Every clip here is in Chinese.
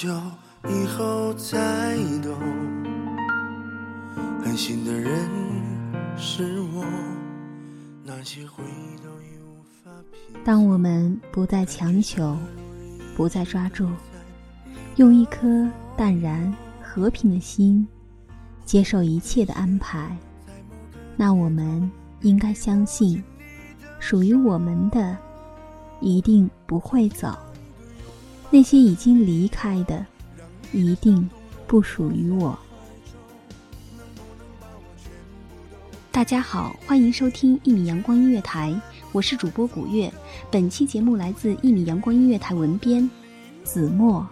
久以后才懂，狠心的人是我，那些回忆都已无法当我们不再强求，不再抓住，用一颗淡然和平的心，接受一切的安排，那我们应该相信，属于我们的一定不会走，那些已经离开的，一定不属于我。大家好，欢迎收听一米阳光音乐台。我是主播古月，本期节目来自一米阳光音乐台文编子墨。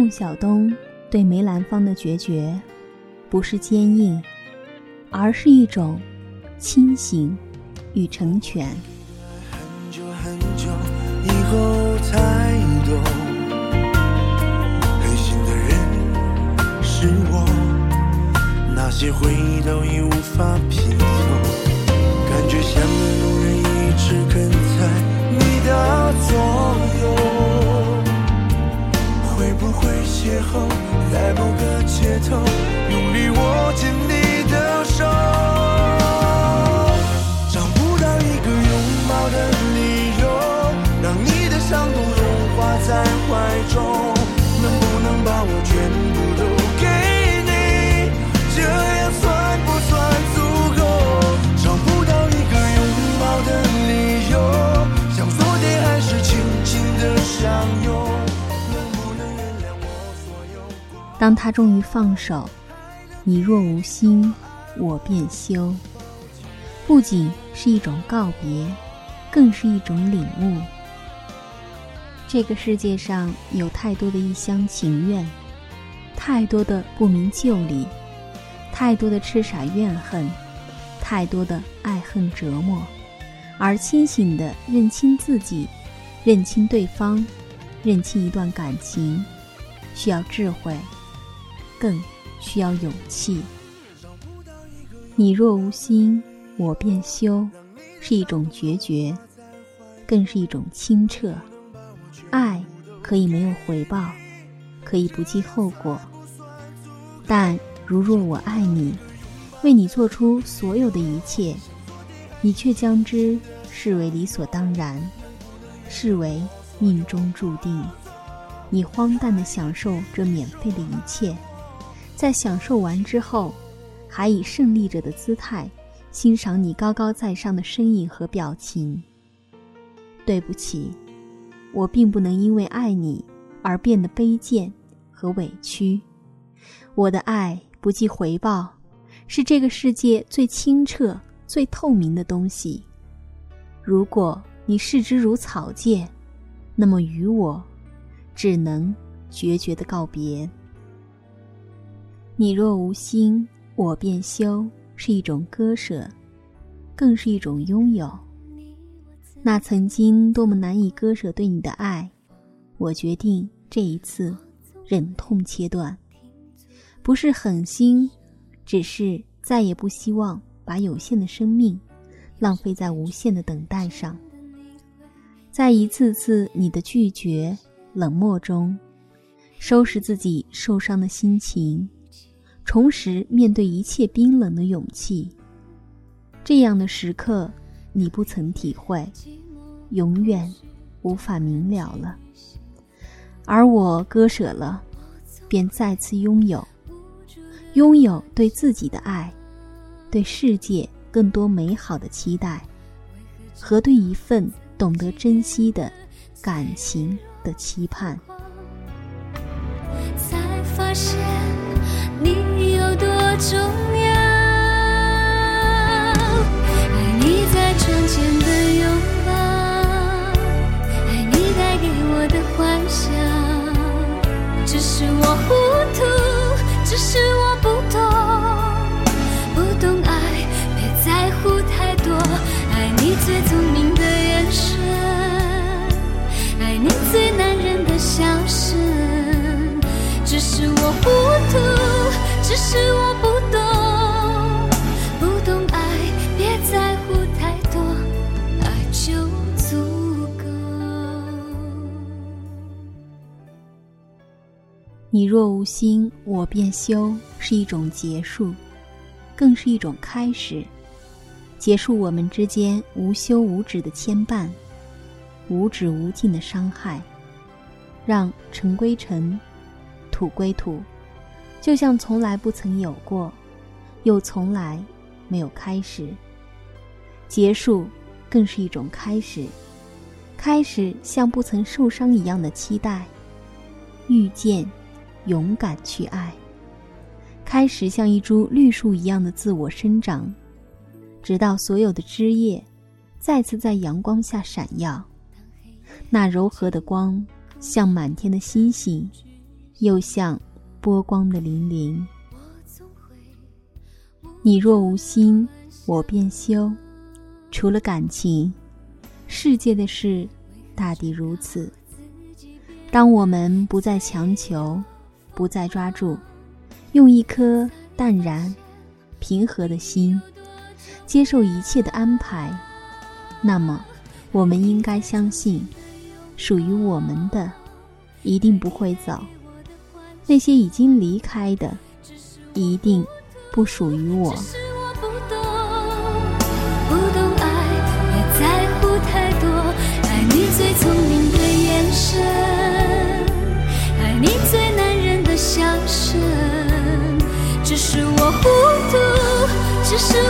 孟小冬对梅兰芳的决绝，不是坚硬，而是一种。清醒与成全。很久很久以后才懂，狠心的人是我，那些回忆都已无法拼后在某个街头，当他终于放手，你若无心，我便休。不仅是一种告别，更是一种领悟。这个世界上有太多的一厢情愿，太多的不明就里，太多的痴傻怨恨，太多的爱恨折磨。而清醒的认清自己，认清对方，认清一段感情，需要智慧。更需要勇气。你若无心，我便休，是一种决绝，更是一种清澈。爱可以没有回报，可以不计后果，但如若我爱你，为你做出所有的一切，你却将之视为理所当然，视为命中注定。你荒诞的享受这免费的一切。在享受完之后，还以胜利者的姿态欣赏你高高在上的身影和表情。对不起，我并不能因为爱你而变得卑贱和委屈。我的爱不计回报，是这个世界最清澈、最透明的东西。如果你视之如草芥，那么与我，只能决绝的告别。你若无心，我便休，是一种割舍，更是一种拥有。那曾经多么难以割舍对你的爱，我决定这一次忍痛切断，不是狠心，只是再也不希望把有限的生命浪费在无限的等待上。在一次次你的拒绝、冷漠中，收拾自己受伤的心情，重拾面对一切冰冷的勇气。这样的时刻，你不曾体会，永远无法明了了。而我割舍了，便再次拥有，拥有对自己的爱，对世界更多美好的期待，和对一份懂得珍惜的感情的期盼。才发现重要，爱你在窗前的拥抱，爱你带给我的幻想。只是我糊涂，只是我不懂，不懂爱，别在乎太多。爱你最聪明的眼神，爱你最男人的笑声。只是我糊涂，只是我你若无心，我便休，是一种结束，更是一种开始。结束我们之间无休无止的牵绊，无止无尽的伤害，让尘归尘，土归土，就像从来不曾有过，又从来没有开始。结束，更是一种开始，开始像不曾受伤一样的期待，遇见。勇敢去爱，开始像一株绿树一样的自我生长，直到所有的枝叶再次在阳光下闪耀。那柔和的光，像满天的星星，又像波光的粼粼。你若无心，我便休。除了感情，世界的事大抵如此。当我们不再强求。不再抓住，用一颗淡然、平和的心，接受一切的安排。那么，我们应该相信，属于我们的，一定不会走；那些已经离开的，一定不属于我。是